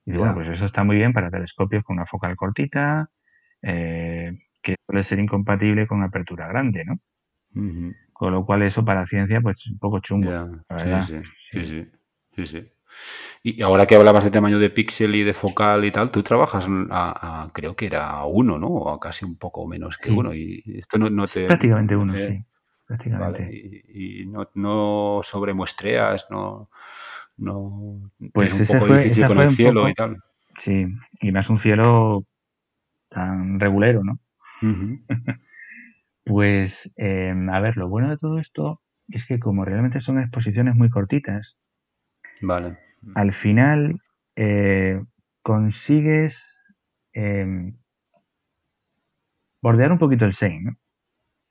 Y bueno, pues eso está muy bien para telescopios con una focal cortita, eh, que suele ser incompatible con apertura grande, ¿no? Con lo cual eso para ciencia, pues un poco chungo. sí, sí, sí, sí, sí. Y ahora que hablabas de tamaño de píxel y de focal y tal, tú trabajas a, creo que era uno, ¿no? O a casi un poco menos que uno. Y esto no, te. Prácticamente uno, sí. Prácticamente. y, no, no sobremuestreas, no. no pues un ese poco fue, difícil con el cielo y tal. Sí, y más un cielo tan regulero, ¿no? [LAUGHS] pues, em, a ver, lo bueno de todo esto es que como realmente son exposiciones muy cortitas, Vale. Al final, eh, consigues em, bordear un poquito el Sein, ¿no?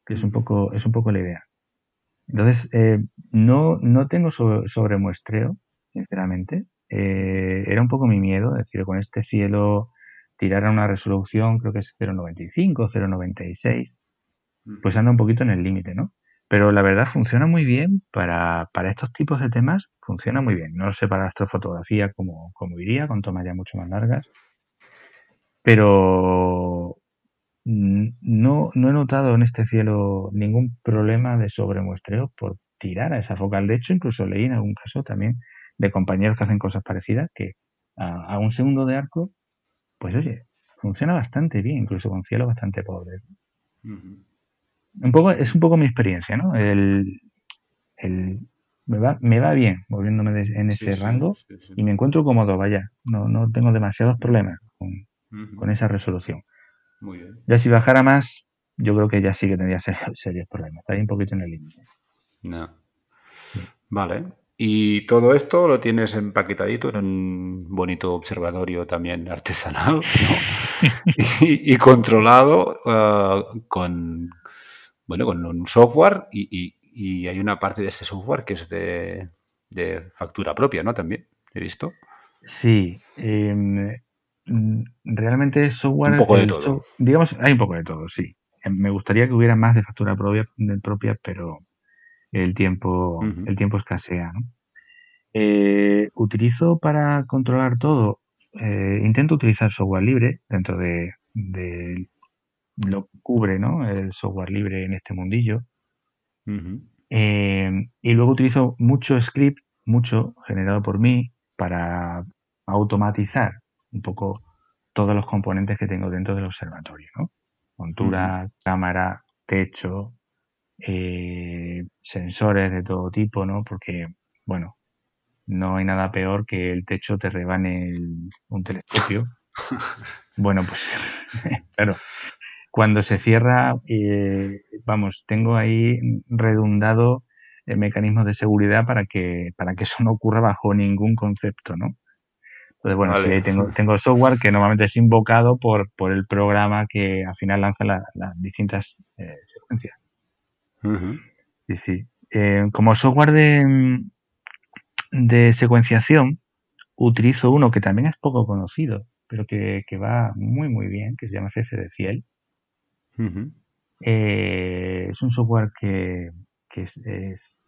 que es un poco, es un poco la idea. Entonces, eh, no, no tengo sobre, muestreo, sinceramente. Eh, era un poco mi miedo, es decir, con este cielo tirar a una resolución, creo que es 0.95, 0.96, pues anda un poquito en el límite, ¿no? Pero la verdad funciona muy bien para, para, estos tipos de temas, funciona muy bien. No sé para astrofotografía cómo, cómo iría, con tomas ya mucho más largas. Pero no, no he notado en este cielo ningún problema de sobremuestreo por tirar a esa focal. De hecho, incluso leí en algún caso también de compañeros que hacen cosas parecidas que a, un segundo de arco, pues oye, funciona bastante bien, incluso con cielo bastante pobre. Un poco, es un poco mi experiencia, ¿no? El, me, va, me va bien moviéndome en ese rango y me encuentro cómodo, vaya. No, no tengo demasiados problemas con, con esa resolución. Muy bien. Ya si bajara más, yo creo que ya sí que tendría [LAUGHS] serios problemas. Está ahí un poquito en el límite. No. Vale. Y todo esto lo tienes empaquetadito en un bonito observatorio también artesanal [LAUGHS] [LAUGHS] y, controlado uh, con, bueno, con un software y, hay una parte de ese software que es de, factura propia, ¿no? También, he visto. Sí. Mm, realmente software... Un poco de todo. digamos, hay un poco de todo, sí. Em, me gustaría que hubiera más de factura propia, propia pero el tiempo, el tiempo escasea. ¿no? Eh, utilizo para controlar todo, eh, intento utilizar software libre dentro de, lo cubre ¿no? el software libre en este mundillo. Eh, y luego utilizo mucho script, mucho generado por mí, para automatizar un poco todos los componentes que tengo dentro del observatorio, ¿no? Montura, cámara, techo, eh, sensores de todo tipo, ¿no? Porque, bueno, no hay nada peor que el techo te rebane un telescopio. [LAUGHS] bueno, pues, [LAUGHS] claro, cuando se cierra, eh, vamos, tengo ahí redundado el mecanismo de seguridad para que, para que eso no ocurra bajo ningún concepto, ¿no? Entonces, bueno, sí, tengo, tengo software que normalmente es invocado por, por el programa que al final lanza las distintas eh, secuencias. Sí, sí. Eh, como software de, de secuenciación, utilizo uno que también es poco conocido, pero que, va muy, muy bien, que se llama CS de Fiel. Eh, es un software que, que es,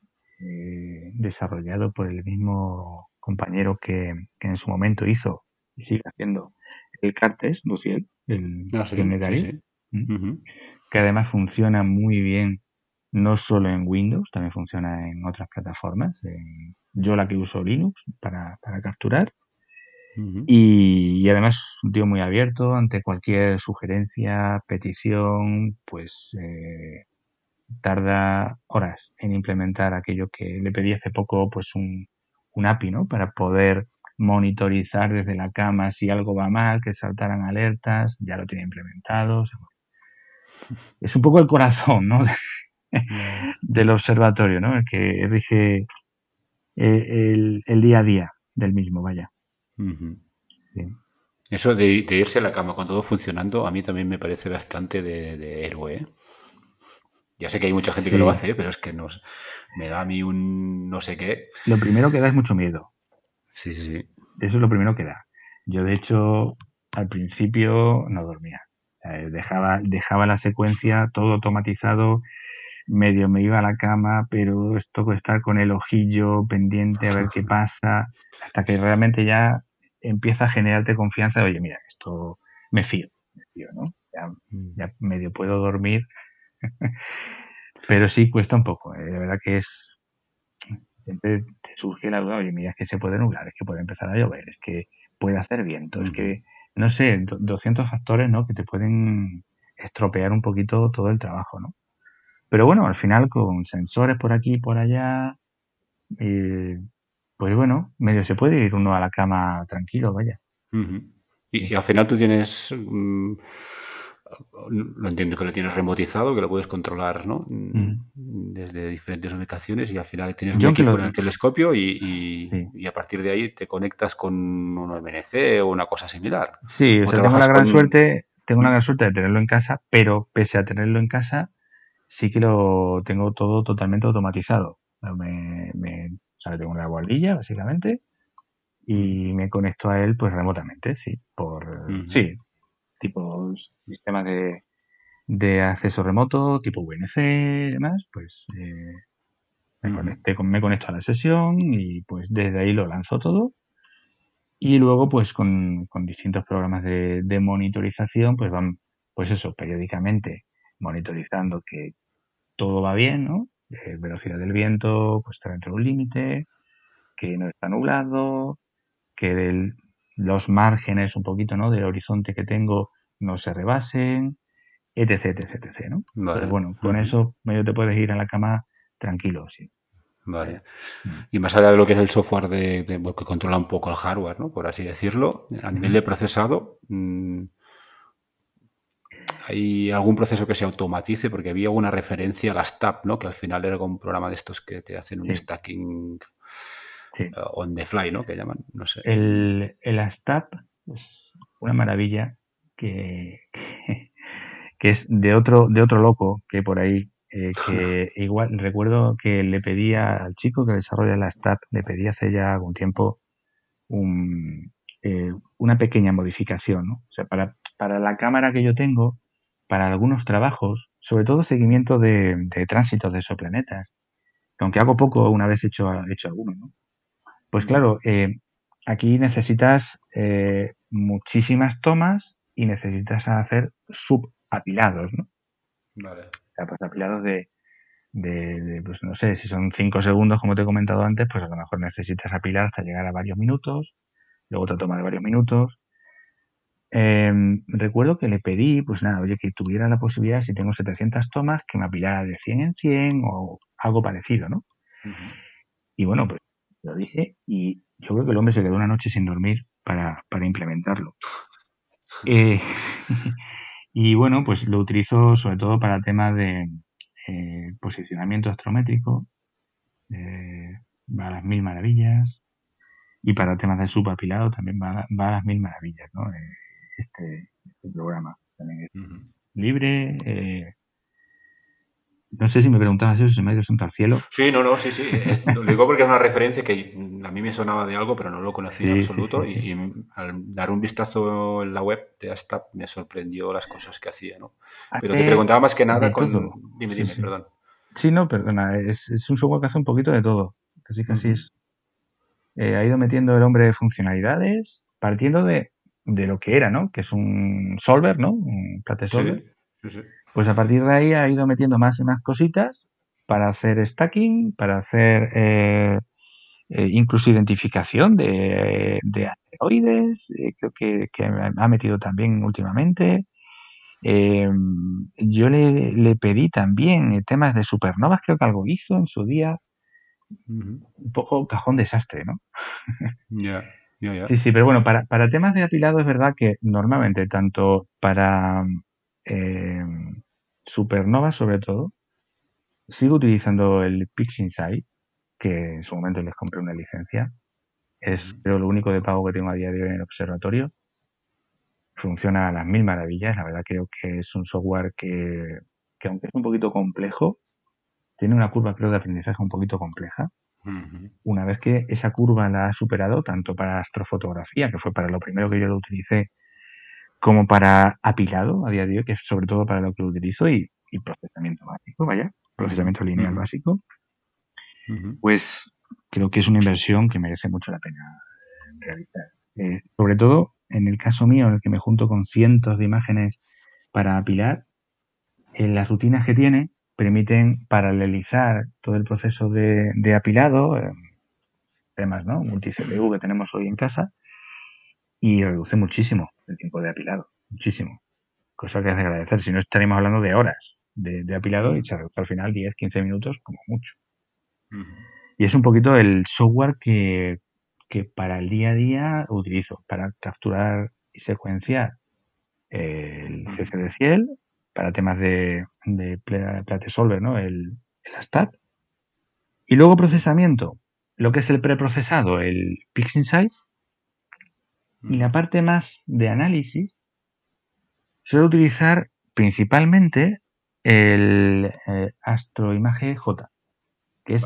desarrollado por el mismo compañero que, en su momento hizo y sigue haciendo el Cartes, Luciel, el, ah, que además funciona muy bien no solo en Windows, también funciona en otras plataformas. yo la que uso Linux para, capturar. Y, además un tío muy abierto ante cualquier sugerencia, petición, pues eh, tarda horas en implementar aquello que le pedí hace poco, pues un, un API, ¿no? Para poder monitorizar desde la cama si algo va mal, que saltaran alertas, ya lo tiene implementado. [LAUGHS] Es un poco el corazón, ¿no? [LAUGHS] del observatorio, ¿no? El que rige eh, el, día a día del mismo, vaya. Eso de, irse a la cama con todo funcionando, a mí también me parece bastante de, héroe. ¿eh? Ya sé que hay mucha gente que lo hace, pero es que nos, me da a mí un no sé qué. Lo primero que da es mucho miedo. Sí, sí. Eso es lo primero que da. Yo, de hecho, al principio no dormía. Dejaba, dejaba la secuencia todo automatizado, medio me iba a la cama, pero esto estar con el ojillo pendiente a ver qué [LAUGHS] pasa, hasta que realmente ya empieza a generarte confianza. Oye, mira, esto me fío, me fío ¿no? Ya, mm. ya medio puedo dormir [LAUGHS] Pero sí cuesta un poco. ¿eh? La verdad que es. Siempre te surge la duda, oye, mira, es que se puede nublar, es que puede empezar a llover, es que puede hacer viento, es que, no sé, 200 factores, ¿no? Que te pueden estropear un poquito todo el trabajo, ¿no? Pero bueno, al final con sensores por aquí y por allá, eh, pues bueno, medio se puede ir uno a la cama tranquilo, vaya. y, al final tú tienes mm, lo entiendo que lo tienes remotizado, que lo puedes controlar ¿no? desde diferentes ubicaciones y al final tienes un equipo en el telescopio y, a partir de ahí te conectas con un MNC o una cosa similar. Sí, o, tengo la gran suerte, tengo una gran suerte de tenerlo en casa, pero pese a tenerlo en casa, sí que lo tengo todo totalmente automatizado. Me, me tengo una guardilla, básicamente, y me conecto a él pues remotamente, sí, por sí, tipo sistemas de, de acceso remoto, tipo VNC y demás, pues eh, me, conecté, me conecto a la sesión y pues desde ahí lo lanzo todo. Y luego, pues con, distintos programas de, de, monitorización, pues van, pues eso, periódicamente monitorizando que todo va bien, ¿no? Eh, velocidad del viento, pues está dentro de un límite, que no está nublado, que los márgenes un poquito, ¿no? Del horizonte que tengo no se rebasen, etc, etc, etc, ¿no? bueno, con eso medio te puedes ir a la cama tranquilo, sí. Vale. Mm. Y más allá de lo que es el software de, que controla un poco el hardware, ¿no? Por así decirlo, a nivel de procesado, mm, ¿hay algún proceso que se automatice? Porque había una referencia a las TAP, ¿no? Que al final era un programa de estos que te hacen un stacking on the fly, ¿no? Que llaman, no sé. El, el ASTAP es una maravilla que, que, es de otro, de otro loco que por ahí, eh, que [LAUGHS] igual recuerdo que le pedía al chico que desarrolla la STAP, le pedí hace ya algún tiempo un, eh, una pequeña modificación, ¿no? O sea, para, para la cámara que yo tengo, para algunos trabajos, sobre todo seguimiento de, de tránsitos de exoplanetas, aunque hago poco una vez hecho, hecho alguno, ¿no? Pues claro, eh, aquí necesitas eh, muchísimas tomas y necesitas hacer subapilados, ¿no? Vale. O sea, pues apilados de, de, pues no sé, si son 5 segundos, como te he comentado antes, pues a lo mejor necesitas apilar hasta llegar a varios minutos, luego otra toma de varios minutos. Em, recuerdo que le pedí, pues nada, oye, que tuviera la posibilidad, si tengo 700 tomas, que me apilara de 100 en 100 o algo parecido, ¿no? Y bueno, pues lo dije y yo creo que el hombre se quedó una noche sin dormir para, para implementarlo. [LAUGHS] Eh, [LAUGHS] y bueno, pues lo utilizo sobre todo para temas de eh, posicionamiento astrométrico, eh, va a las mil maravillas, y para temas de subapilado también va, va a las mil maravillas, ¿no? Este, este, programa también es libre, no sé si me preguntabas eso, se me ha ido al cielo. Sí, no, no, sí, sí. lo digo porque es una referencia que a mí me sonaba de algo, pero no lo conocía en absoluto. y, al dar un vistazo en la web de Astap me sorprendió las cosas que hacía, ¿no? Pero te preguntaba más que nada con. Dime, dime, perdón. Sí, no, perdona. Es, un software que hace un poquito de todo. Casi, casi es. Eh, ha ido metiendo el hombre funcionalidades partiendo de, de, lo que era, ¿no? Que es un solver, ¿no? Un plate solver. Sí, sí, pues a partir de ahí ha ido metiendo más y más cositas para hacer stacking, para hacer eh, eh, incluso identificación de, asteroides, eh, creo que, que, ha metido también últimamente. yo le, pedí también temas de supernovas, creo que algo hizo en su día. Un poco cajón desastre, ¿no? [LAUGHS] Ya, Sí, sí, pero bueno, para, para temas de apilado es verdad que normalmente tanto para eh, Supernova sobre todo, sigo utilizando el PixInsight, que en su momento les compré una licencia. Es creo lo único de pago que tengo a día de hoy en el observatorio. Funciona a las mil maravillas. La verdad creo que es un software que, que aunque es un poquito complejo, tiene una curva creo de aprendizaje un poquito compleja. Una vez que esa curva la ha superado, tanto para astrofotografía, que fue para lo primero que yo lo utilicé como para apilado a día de hoy, que es sobre todo para lo que lo utilizo, y, procesamiento básico, vaya, procesamiento lineal básico, pues creo que es una inversión que merece mucho la pena realizar. Eh, sobre todo en el caso mío, en el que me junto con cientos de imágenes para apilar, en las rutinas que tiene permiten paralelizar todo el proceso de, apilado, eh, temas, ¿no? multi que tenemos hoy en casa, y reduce muchísimo el tiempo de apilado, muchísimo. Cosa que es de agradecer, si no estaríamos hablando de horas de, apilado y se reduce al final 10, 15 minutos como mucho. Y es un poquito el software que, que para el día a día utilizo para capturar y secuenciar el CC de Ciel, para temas de, de Plate Solver, ¿no? El, el ASTAT. Y luego procesamiento, lo que es el preprocesado, el PixInsight. Y la parte más de análisis, suelo utilizar principalmente el eh, Astro Image J, que es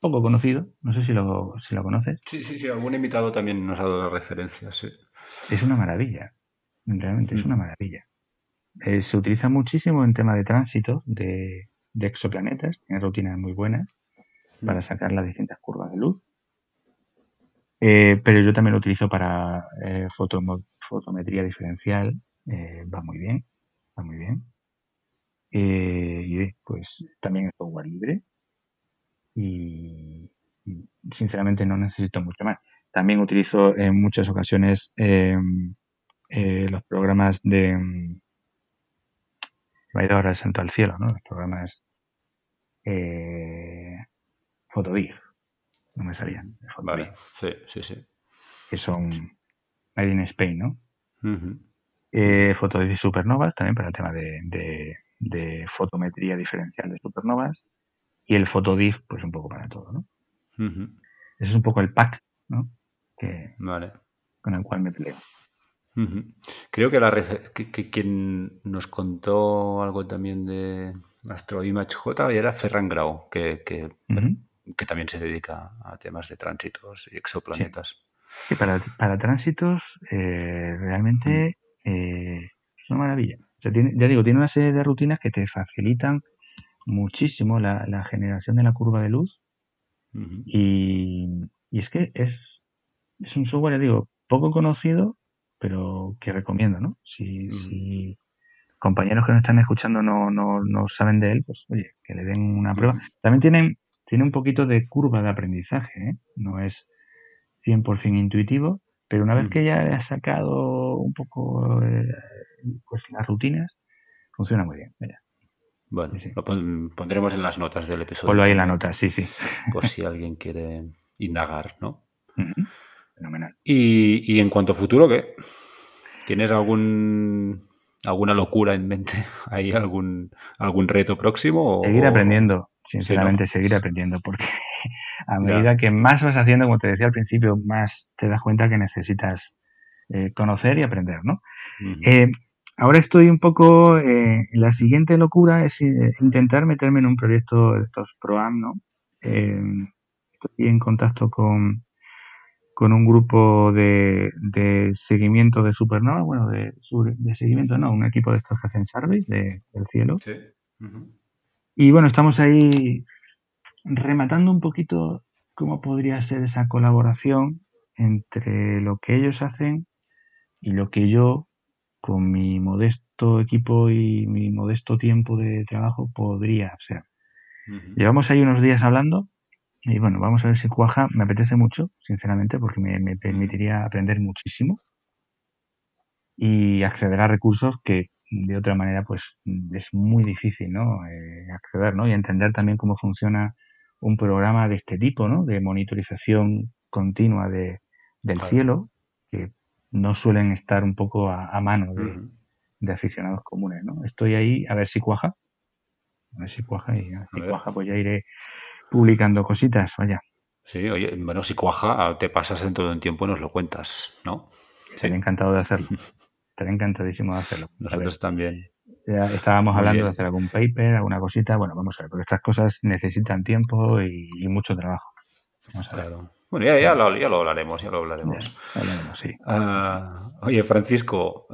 poco conocido. No sé si lo, si lo conoces. Sí, sí, sí. Algún invitado también nos ha dado referencias. Sí. Es una maravilla. Realmente es una maravilla. Eh, se utiliza muchísimo en tema de tránsito de, exoplanetas. Tiene rutinas muy buenas para sacar las distintas curvas de luz. Eh, pero yo también lo utilizo para eh, fotometría diferencial. va muy bien. Va muy bien. y pues también es software libre. Y, sinceramente no necesito mucho más. También utilizo en muchas ocasiones em, los programas de me ha ido ahora el santo al cielo, ¿no? Los programas eh, no me salían. Vale, sí, sí, sí. Que son Made in Spain, ¿no? Uh eh, y supernovas, también para el tema de, de, fotometría diferencial de supernovas. Y el Fotodiff, pues un poco para todo, ¿no? Ese es un poco el pack, ¿no? Que, vale. Con el cual me peleo. Creo que, la, que, quien nos contó algo también de Astro Image J era Ferran Grau, que, que, también se dedica a temas de tránsitos y exoplanetas. Sí, para, para, tránsitos eh, realmente eh, es una maravilla. ya digo, tiene una serie de rutinas que te facilitan muchísimo la, generación de la curva de luz. Y, y, es que es, es un software, ya digo, poco conocido pero que recomiendo, ¿no? Si, si compañeros que nos están escuchando no, no, no saben de él, pues oye, que le den una prueba. También tienen, tiene un poquito de curva de aprendizaje, ¿eh? No es 100% intuitivo, pero una vez que ya has sacado un poco eh, pues las rutinas, funciona muy bien. Bueno, lo pondremos en las notas del episodio. Ponlo ahí en la nota, sí, sí. Por si alguien quiere indagar, ¿no? Fenomenal. Y, y en cuanto a futuro, ¿qué? ¿Tienes algún alguna locura en mente? [LAUGHS] ¿Hay algún, algún reto próximo? Seguir aprendiendo, sinceramente, seguir aprendiendo, porque [LAUGHS] a medida que más vas haciendo, como te decía al principio, más te das cuenta que necesitas eh, conocer y aprender, ¿no? Eh, ahora estoy un poco, eh, la siguiente locura es intentar meterme en un proyecto de estos ProAm, ¿no? estoy en contacto con, con un grupo de, de seguimiento de supernova, bueno, de, de, seguimiento, no, un equipo de estos que hacen surveys de, del cielo. Sí. Y bueno, estamos ahí rematando un poquito cómo podría ser esa colaboración entre lo que ellos hacen y lo que yo, con mi modesto equipo y mi modesto tiempo de trabajo, podría hacer. Llevamos ahí unos días hablando y bueno, vamos a ver si cuaja. Me apetece mucho, sinceramente, porque me, permitiría aprender muchísimo y acceder a recursos que de otra manera pues es muy difícil ¿no? Eh, acceder ¿no? y entender también cómo funciona un programa de este tipo, ¿no? de monitorización continua de, del cielo, que no suelen estar un poco a, mano de, aficionados comunes. ¿no? Estoy ahí a ver si cuaja, a ver si cuaja y si cuaja pues ya iré publicando cositas, vaya. Sí, oye, bueno, si cuaja, te pasas dentro de un tiempo y nos lo cuentas, ¿no? Estaría encantado de hacerlo. Estaría encantadísimo de hacerlo. Nosotros también. Ya estábamos hablando de hacer algún paper, alguna cosita. Bueno, vamos a ver, porque estas cosas necesitan tiempo y, mucho trabajo. Vamos a ver. Bueno, ya, lo, hablaremos, ya lo hablaremos. sí. Ah, oye, Francisco,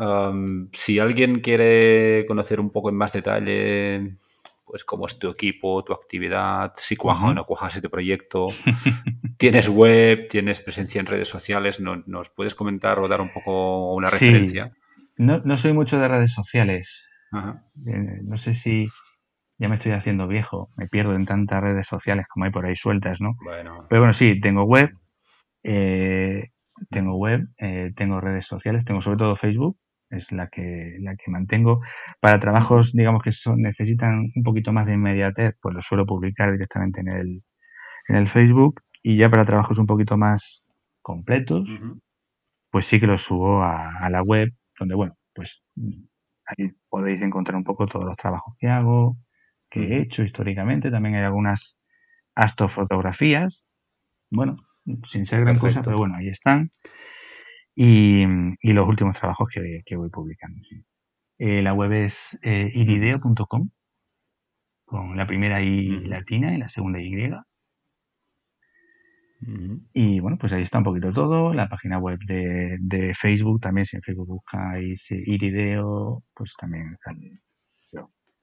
si alguien quiere conocer un poco en más detalle pues cómo es tu equipo, tu actividad, si cuaja o no cuaja este proyecto. [LAUGHS] tienes web, tienes presencia en redes sociales, ¿nos puedes comentar o dar un poco una referencia? No, no soy mucho de redes sociales. Eh, no sé si ya me estoy haciendo viejo, me pierdo en tantas redes sociales como hay por ahí sueltas, ¿no? Bueno. Pero bueno, sí, tengo web, eh, tengo web, eh, tengo redes sociales, tengo sobre todo Facebook, es la que, la que mantengo. Para trabajos, digamos que son, necesitan un poquito más de inmediatez, pues lo suelo publicar directamente en el, en el Facebook. Y ya para trabajos un poquito más completos, pues sí que los subo a, la web, donde, bueno, pues ahí podéis encontrar un poco todos los trabajos que hago, que he hecho históricamente. También hay algunas astrofotografías. Bueno, sin ser gran cosa, pero bueno, ahí están. Y, los últimos trabajos que, voy publicando. Eh, la web es eh, irideo.com, con la primera I latina y la segunda Y. Y bueno, pues ahí está un poquito todo. La página web de, Facebook también, si en Facebook buscáis Irideo, pues también sale,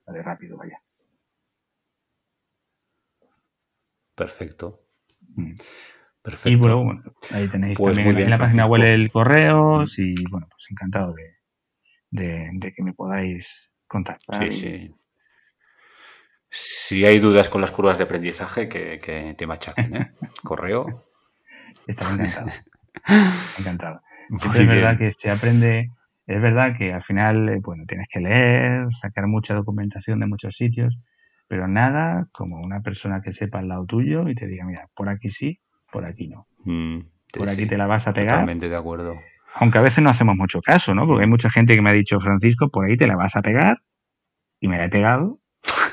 sale rápido, vaya. Perfecto. Mm. Perfecto. Y bueno, ahí tenéis pues también en la página web el correo y bueno, pues encantado de, que me podáis contactar. Sí, sí. Si hay dudas con las curvas de aprendizaje, que, que te machaquen, ¿eh? [LAUGHS] Correo. Está encantado. [LAUGHS] encantado. es verdad que se aprende, es verdad que al final, eh, bueno, tienes que leer, sacar mucha documentación de muchos sitios, pero nada como una persona que sepa al lado tuyo y te diga, mira, por aquí sí, por aquí no. Mm, por aquí te la vas a pegar. Totalmente de acuerdo. Aunque a veces no hacemos mucho caso, ¿no? Porque hay mucha gente que me ha dicho, Francisco, por ahí te la vas a pegar, y me la he pegado,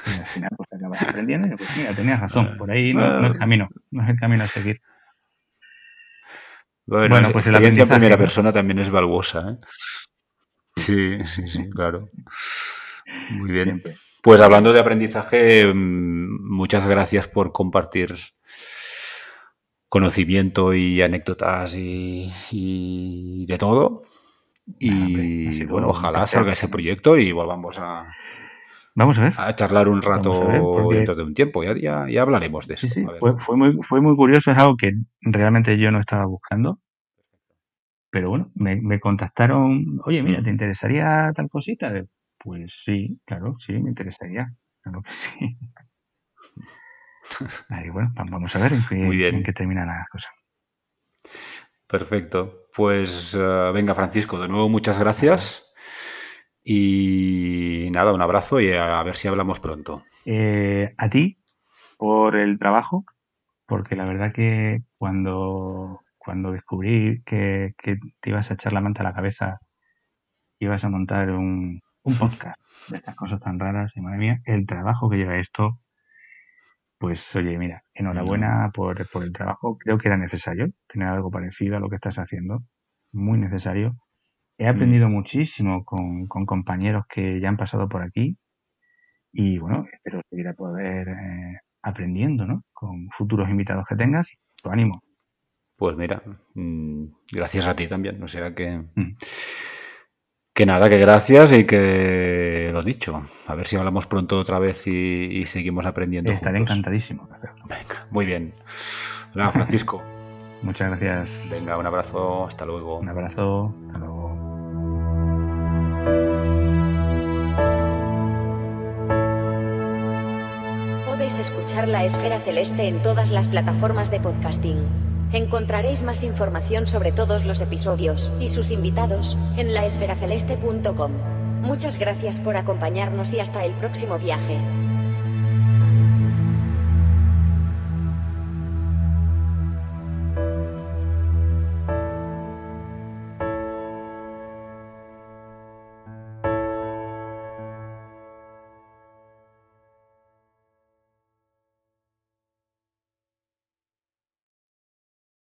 y al final pues acabas aprendiendo y pues mira, tenías razón, por ahí no, es el camino, no es el camino a seguir. Bueno, pues la experiencia en primera persona también es valuosa, ¿eh? Sí, sí, sí, claro. Muy bien. Pues hablando de aprendizaje, mm, muchas gracias por compartir conocimiento y anécdotas y, de todo. Y bueno, ojalá salga ese proyecto y volvamos a, Vamos a ver. A charlar un rato dentro de un tiempo. Ya, ya, hablaremos de eso. fue, muy, fue muy curioso. Es algo que realmente yo no estaba buscando. Pero bueno, me, contactaron. Oye, mira, ¿te mm. interesaría tal cosita? Pues sí, claro, sí, me interesaría. Claro que sí. [LAUGHS] Ahí, bueno, vamos a ver en qué, en qué termina la cosa. Perfecto. Pues eh, venga, Francisco, de nuevo muchas gracias. Y nada, un abrazo y a, ver si hablamos pronto. Eh, a ti por el trabajo, porque la verdad que cuando, cuando descubrí que, te ibas a echar la manta a la cabeza, ibas a montar un, podcast de estas cosas tan raras, y madre mía, el trabajo que lleva esto, pues oye, mira, enhorabuena por, por el trabajo. Creo que era necesario tener algo parecido a lo que estás haciendo, muy necesario He mm. aprendido muchísimo con, compañeros que ya han pasado por aquí y bueno, espero seguir a poder eh, aprendiendo, ¿no? Con futuros invitados que tengas. Tu ánimo. Pues mira, mm, gracias a ti también. O sea que, mm. Que nada, que gracias y que lo dicho. A ver si hablamos pronto otra vez y, seguimos aprendiendo. Estaré encantadísimo. Venga, muy bien. Hola, Francisco. [LAUGHS] Muchas gracias. Venga, un abrazo. Hasta luego. Un abrazo. Hasta luego. Podéis escuchar La Esfera Celeste en todas las plataformas de podcasting. Encontraréis más información sobre todos los episodios y sus invitados en laesferaceleste.com. Muchas gracias por acompañarnos y hasta el próximo viaje.